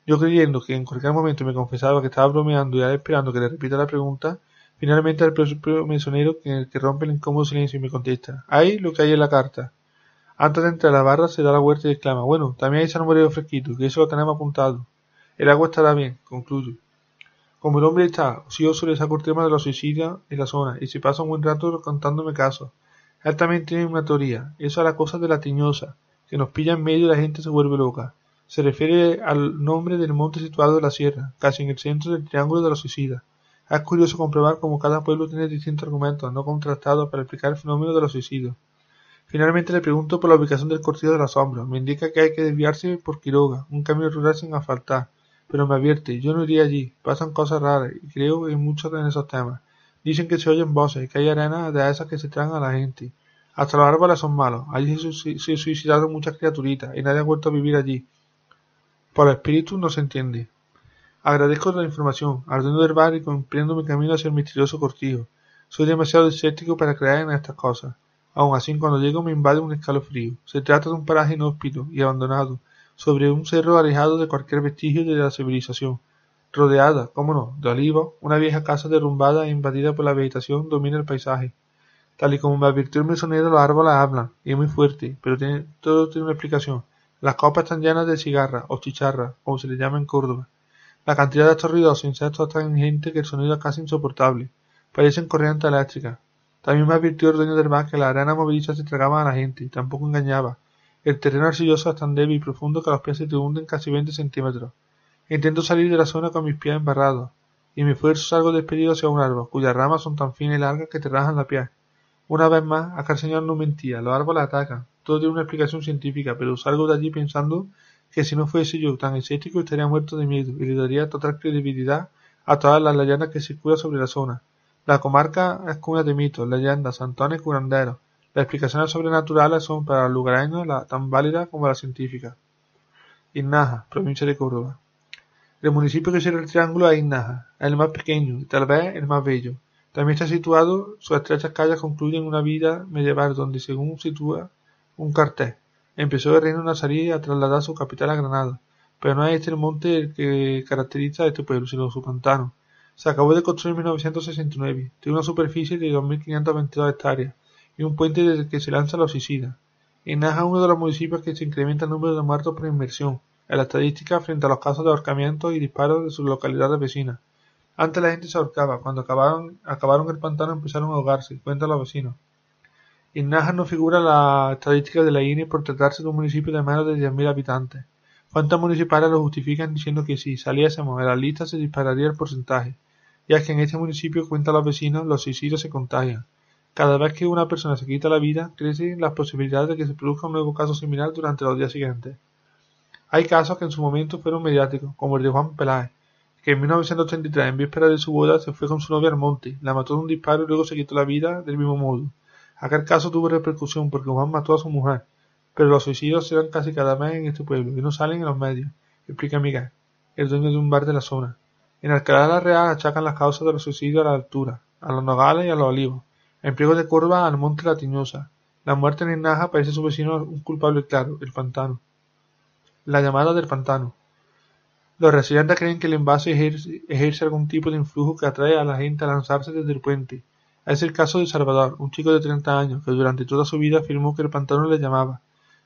Yo creyendo que en cualquier momento me confesaba que estaba bromeando y esperando que le repita la pregunta, finalmente el propio mesonero que, rompe el incómodo silencio y me contesta, hay lo que hay en la carta. Antes de entrar a la barra se da la vuelta y exclama, bueno, también hay salmorero fresquito, que eso lo tenemos apuntado. El agua estará bien, concluyo. Como el hombre está ocioso le saco el tema de los suicidios en la zona y se pasa un buen rato contándome casos. Él también tiene una teoría, eso es la cosa de la tiñosa, que nos pilla en medio y la gente se vuelve loca. Se refiere al nombre del monte situado en la sierra, casi en el centro del triángulo de los suicidas. Es curioso comprobar cómo cada pueblo tiene distintos argumentos no contrastados para explicar el fenómeno de los suicidios. Finalmente le pregunto por la ubicación del cortillo de los hombros. Me indica que hay que desviarse por Quiroga, un camino rural sin asfaltar pero me advierte, yo no iría allí, pasan cosas raras, y creo en muchos de esos temas. Dicen que se oyen voces, que hay arenas de esas que se traen a la gente. Hasta los árboles son malos, allí se, suicidaron muchas criaturitas, y nadie ha vuelto a vivir allí. Por el espíritu no se entiende. Agradezco la información, ardendo del bar y mi camino hacia el misterioso cortijo. Soy demasiado escéptico para creer en estas cosas. Aun así, cuando llego me invade un escalofrío. Se trata de un paraje inhóspito y abandonado, sobre un cerro alejado de cualquier vestigio de la civilización. Rodeada, cómo no, de olivos, una vieja casa derrumbada e invadida por la vegetación domina el paisaje. Tal y como me advirtió el mesonero, los árboles hablan, y es muy fuerte, pero tiene, todo tiene una explicación. Las copas están llenas de cigarras, o chicharras, como se le llama en Córdoba. La cantidad de estos ruidosos insectos es tan ingente que el sonido es casi insoportable. Parecen corrientes eléctricas. También me advirtió el dueño del bar que la arena movediza se tragaba a la gente, y tampoco engañaba. El terreno arcilloso es tan débil y profundo que los pies se te hunden casi veinte centímetros. Intento salir de la zona con mis pies embarrados, y mi esfuerzo salgo despedido hacia un árbol, cuyas ramas son tan finas y largas que te rajan la piel. Una vez más, acá el señor no mentía, los árboles atacan, todo tiene una explicación científica, pero salgo de allí pensando que si no fuese yo tan escéptico estaría muerto de miedo y le daría total credibilidad a todas las leyendas que circulan sobre la zona. La comarca es cuna de mitos, leyendas, santones y curanderos. Las explicaciones sobrenaturales son para los lugareños tan válidas como las científicas. Innaja, provincia de Córdoba. El municipio que cierra el triángulo es Innaja, el más pequeño y tal vez el más bello. También está situado, sus estrechas calles concluyen una vida medieval donde, según sitúa un cartel, empezó el reino nazarí a trasladar su capital a Granada. Pero no es este el monte que caracteriza a este pueblo, sino su pantano. Se acabó de construir en 1969, tiene una superficie de 2.522 hectáreas y un puente desde que se lanza los suicidas. Innaja es uno de los municipios que se incrementa el número de muertos por inmersión en la estadística frente a los casos de ahorcamientos y disparos de sus localidades vecinas. Antes la gente se ahorcaba, cuando acabaron, acabaron el pantano empezaron a ahogarse, cuentan los vecinos. Innaja no figura la estadística de la INE por tratarse de un municipio de menos de 10.000 habitantes. Cuántas municipales lo justifican diciendo que si saliésemos en la lista se dispararía el porcentaje, ya que en este municipio, cuentan los vecinos, los suicidios se contagian. Cada vez que una persona se quita la vida, crecen las posibilidades de que se produzca un nuevo caso similar durante los días siguientes. Hay casos que en su momento fueron mediáticos, como el de Juan Peláez, que en 1933, en víspera de su boda, se fue con su novia al monte, la mató de un disparo y luego se quitó la vida del mismo modo. Aquel caso tuvo repercusión porque Juan mató a su mujer, pero los suicidios se dan casi cada mes en este pueblo y no salen en los medios, explica Miguel, el dueño de un bar de la zona. En Alcalá de la Real achacan las causas de los suicidios a la altura, a los nogales y a los olivos. En Pliego de Curva al monte La Tiñosa. La muerte en Naja parece su vecino un culpable claro, el pantano. La llamada del pantano. Los residentes creen que el envase ejerce, algún tipo de influjo que atrae a la gente a lanzarse desde el puente. Es el caso de Salvador, un chico de 30 años que durante toda su vida afirmó que el pantano le llamaba.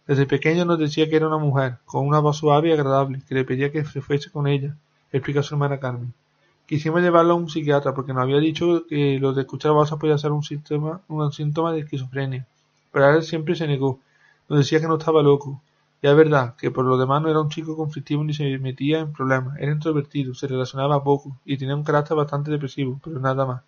Desde pequeño nos decía que era una mujer, con una voz suave y agradable, que le pedía que se fuese con ella, explica su hermana Carmen. Quisimos llevarlo a un psiquiatra porque nos había dicho que lo de escuchar voces podía ser un, síntoma, un síntoma de esquizofrenia, pero él siempre se negó. Nos decía que no estaba loco. Y es verdad que por lo demás no era un chico conflictivo ni se metía en problemas, era introvertido, se relacionaba poco y tenía un carácter bastante depresivo, pero nada más.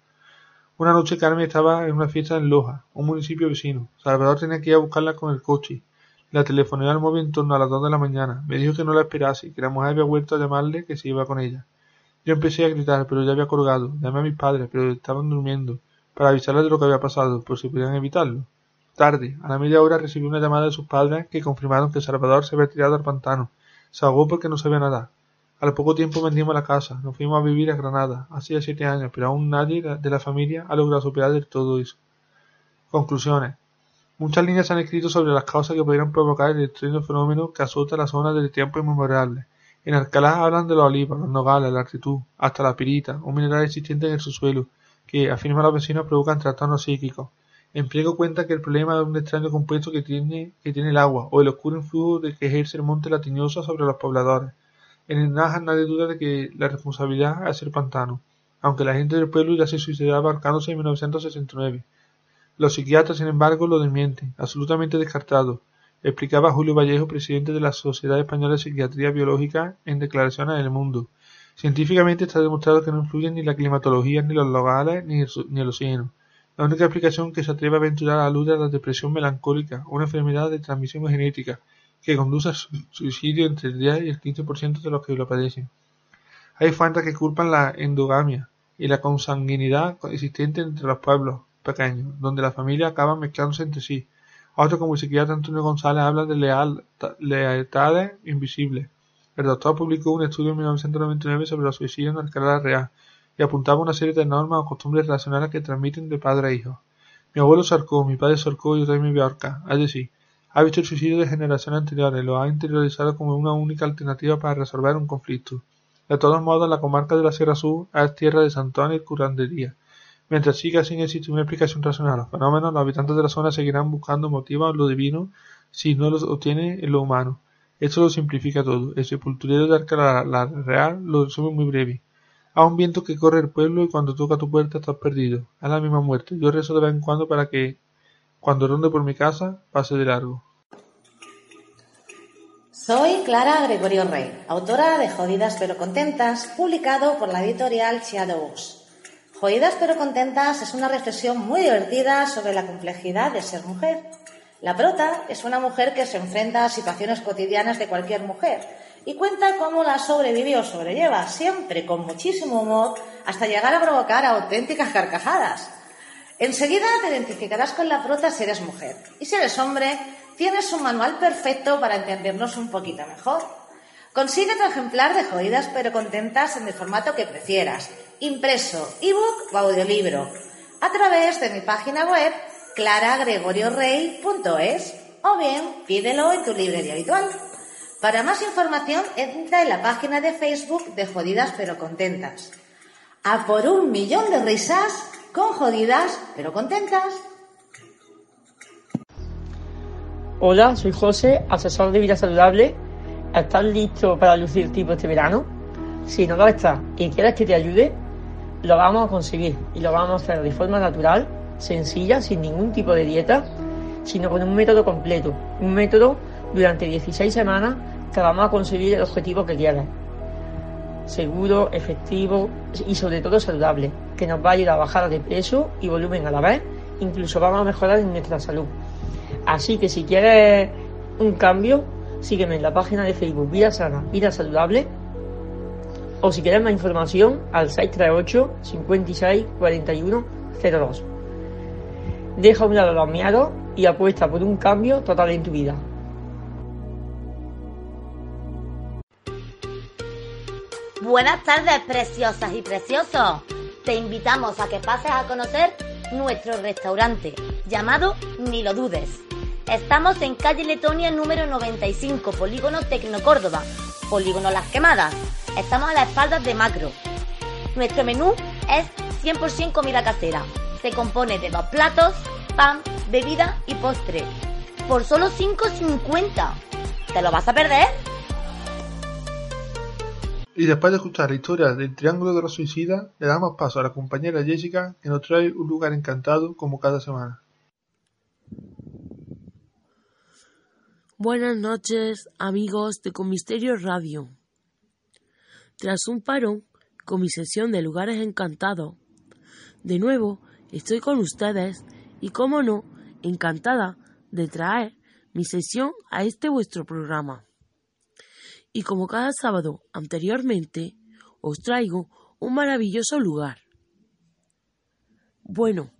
Una noche Carmen estaba en una fiesta en Loja, un municipio vecino. Salvador tenía que ir a buscarla con el coche. La telefoné al móvil en torno a las dos de la mañana. Me dijo que no la esperase, que la mujer había vuelto a llamarle que se iba con ella. Yo empecé a gritar, pero ya había colgado. Llamé a mis padres, pero estaban durmiendo, para avisarles de lo que había pasado, por si podían evitarlo. Tarde, a la media hora recibí una llamada de sus padres que confirmaron que Salvador se había tirado al pantano. Se porque no sabía nadar. Al poco tiempo vendimos la casa, nos fuimos a vivir a Granada, hacía siete años, pero aún nadie de la familia ha logrado superar del todo eso. Conclusiones. Muchas líneas se han escrito sobre las causas que pudieran provocar el extraño fenómeno que azota la zona desde tiempos inmemorables. En Alcalá hablan de los olivos, los nogales, la actitud, hasta la pirita, un mineral existente en el subsuelo, que, afirman los vecinos, provocan trastornos psíquicos. En pliego cuenta que el problema es un extraño compuesto que tiene, que tiene el agua, o el oscuro influjo de que ejerce el monte latinoso sobre los pobladores. En Naja nadie duda de que la responsabilidad es el pantano, aunque la gente del pueblo ya se suicidaba abarcándose en 1969. Los psiquiatras, sin embargo, lo desmienten, absolutamente descartado, explicaba Julio Vallejo, presidente de la Sociedad Española de Psiquiatría Biológica, en declaraciones en El Mundo. Científicamente está demostrado que no influyen ni la climatología, ni los locales, ni el, ni el océano. La única explicación que se atreve a aventurar alude a la depresión melancólica, una enfermedad de transmisión genética, que conduce al suicidio entre el 10 y el 15% de los que lo padecen. Hay fuentes que culpan la endogamia y la consanguinidad existente entre los pueblos pequeños, donde las familias acaban mezclándose entre sí. Otro como el psiquiatra Antonio González habla de leal, lealtades invisibles. El doctor publicó un estudio en 1999 sobre los suicidios en Alcalá Real y apuntaba una serie de normas o costumbres relacionales que transmiten de padre a hijo. Mi abuelo se mi padre se y yo también me voy a ahorcar. Es decir, ha visto el suicidio de generaciones anteriores, lo ha interiorizado como una única alternativa para resolver un conflicto. De todos modos, la comarca de la Sierra Sur es tierra de santones y curandería. Mientras siga sin existir una explicación racional a los fenómenos, los habitantes de la zona seguirán buscando motivos lo divino si no los obtienen en lo humano. Esto lo simplifica todo. El sepulturero de Alcalá la Real lo resume muy breve. Há un viento que corre el pueblo y cuando toca tu puerta estás perdido. Es la misma muerte. Yo rezo de vez en cuando para que, cuando ronde por mi casa, pase de largo. Soy Clara Gregorio Rey, autora de Jodidas pero contentas, publicado por la editorial Shadows. Jodidas pero contentas es una reflexión muy divertida sobre la complejidad de ser mujer. La prota es una mujer que se enfrenta a situaciones cotidianas de cualquier mujer y cuenta cómo la sobrevive o sobrelleva, siempre con muchísimo humor, hasta llegar a provocar auténticas carcajadas. Enseguida te identificarás con la prota si eres mujer. Y si eres hombre, tienes un manual perfecto para entendernos un poquito mejor. Consigue tu ejemplar de jodidas pero contentas en el formato que prefieras, impreso, ebook o audiolibro, a través de mi página web claragregoriorey.es o bien pídelo en tu librería habitual. Para más información, entra en la página de Facebook de Jodidas pero Contentas. A por un millón de risas con jodidas pero contentas. Hola, soy José, asesor de vida saludable. ¿Estás listo para lucir tipo este verano? Si no lo estás y quieres que te ayude, lo vamos a conseguir y lo vamos a hacer de forma natural, sencilla, sin ningún tipo de dieta, sino con un método completo. Un método durante 16 semanas te vamos a conseguir el objetivo que quieras. Seguro, efectivo y sobre todo saludable, que nos va a ayudar a bajar de peso y volumen a la vez, incluso vamos a mejorar en nuestra salud. Así que si quieres un cambio, sígueme en la página de Facebook Vida Sana, Vida Saludable. O si quieres más información, al 638 56 41 02. Deja un lado los miedos y apuesta por un cambio total en tu vida. Buenas tardes, preciosas y preciosos. Te invitamos a que pases a conocer nuestro restaurante llamado Ni lo dudes. Estamos en calle Letonia número 95, Polígono Tecno Córdoba, Polígono Las Quemadas. Estamos a las espaldas de Macro. Nuestro menú es 100% comida casera. Se compone de dos platos, pan, bebida y postre. Por solo 5.50. ¿Te lo vas a perder? Y después de escuchar la historia del Triángulo de los Suicidas, le damos paso a la compañera Jessica, que nos trae un lugar encantado como cada semana. Buenas noches, amigos de Comisterio Radio. Tras un parón con mi sesión de lugares encantados, de nuevo estoy con ustedes y, como no, encantada de traer mi sesión a este vuestro programa y como cada sábado anteriormente, os traigo un maravilloso lugar. Bueno,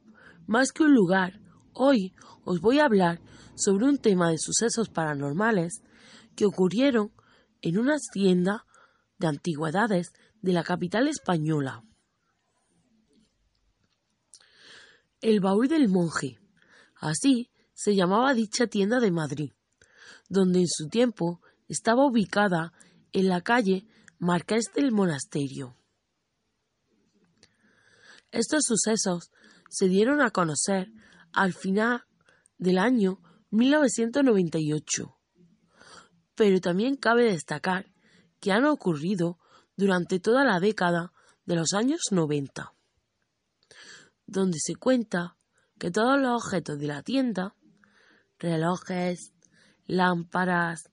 más que un lugar, hoy os voy a hablar sobre un tema de sucesos paranormales que ocurrieron en una tienda de antigüedades de la capital española. El baúl del monje, así se llamaba dicha tienda de Madrid, donde en su tiempo estaba ubicada en la calle Marqués del Monasterio. Estos sucesos se dieron a conocer al final del año 1998, pero también cabe destacar que han ocurrido durante toda la década de los años 90, donde se cuenta que todos los objetos de la tienda, relojes, lámparas,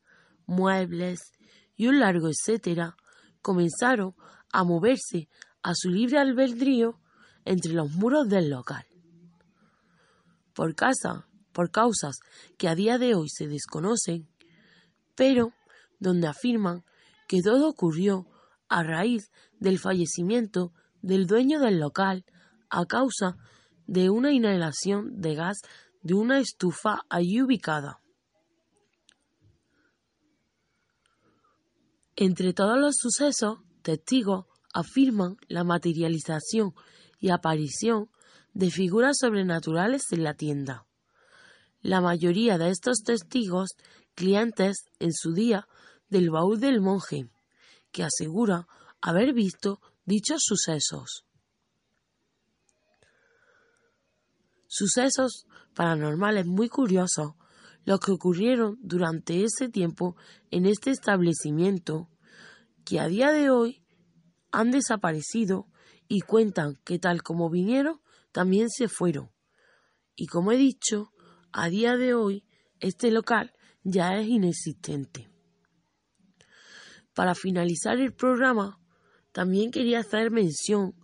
muebles y un largo etcétera comenzaron a moverse a su libre albedrío entre los muros del local. Por casa, por causas que a día de hoy se desconocen, pero donde afirman que todo ocurrió a raíz del fallecimiento del dueño del local a causa de una inhalación de gas de una estufa allí ubicada. Entre todos los sucesos, testigos afirman la materialización y aparición de figuras sobrenaturales en la tienda. La mayoría de estos testigos, clientes en su día del baúl del monje, que asegura haber visto dichos sucesos. Sucesos paranormales muy curiosos los que ocurrieron durante ese tiempo en este establecimiento que a día de hoy han desaparecido y cuentan que tal como vinieron, también se fueron. Y como he dicho, a día de hoy este local ya es inexistente. Para finalizar el programa, también quería hacer mención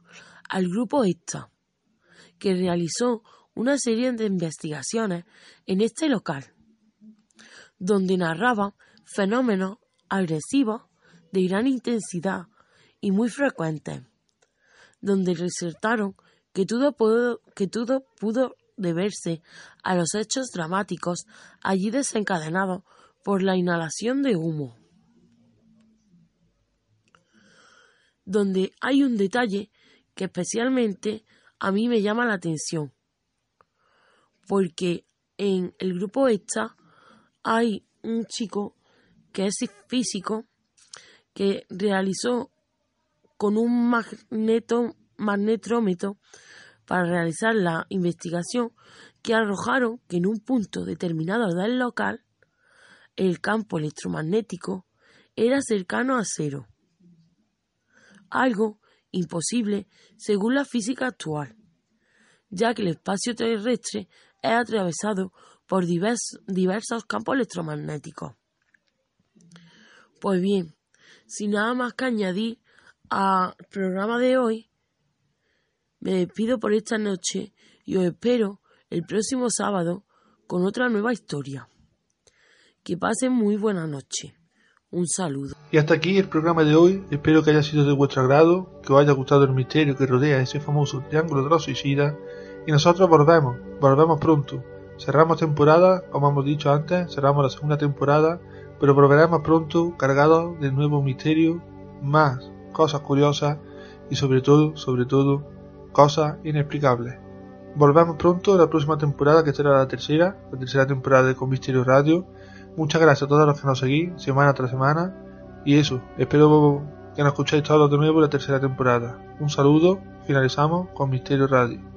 al grupo ESTA, que realizó una serie de investigaciones en este local, donde narraban fenómenos agresivos de gran intensidad y muy frecuentes, donde resaltaron que todo, pudo, que todo pudo deberse a los hechos dramáticos allí desencadenados por la inhalación de humo. Donde hay un detalle que especialmente a mí me llama la atención, porque en el grupo ESTA hay un chico que es físico que realizó con un magneto, magnetrómetro para realizar la investigación que arrojaron que en un punto determinado del local el campo electromagnético era cercano a cero, algo imposible según la física actual, ya que el espacio terrestre es atravesado por diversos campos electromagnéticos. Pues bien, sin nada más que añadir al programa de hoy, me despido por esta noche y os espero el próximo sábado con otra nueva historia. Que pasen muy buena noche. Un saludo. Y hasta aquí el programa de hoy. Espero que haya sido de vuestro agrado, que os haya gustado el misterio que rodea ese famoso triángulo de los suicidas. Y nosotros volvemos, volvemos pronto. Cerramos temporada, como hemos dicho antes, cerramos la segunda temporada, pero volveremos pronto cargados de nuevo misterio, más cosas curiosas y sobre todo, sobre todo, cosas inexplicables. Volvemos pronto la próxima temporada, que será la tercera, la tercera temporada de Con Misterio Radio. Muchas gracias a todos los que nos seguís semana tras semana. Y eso, espero que nos escuchéis todos de nuevo la tercera temporada. Un saludo, finalizamos con Misterio Radio.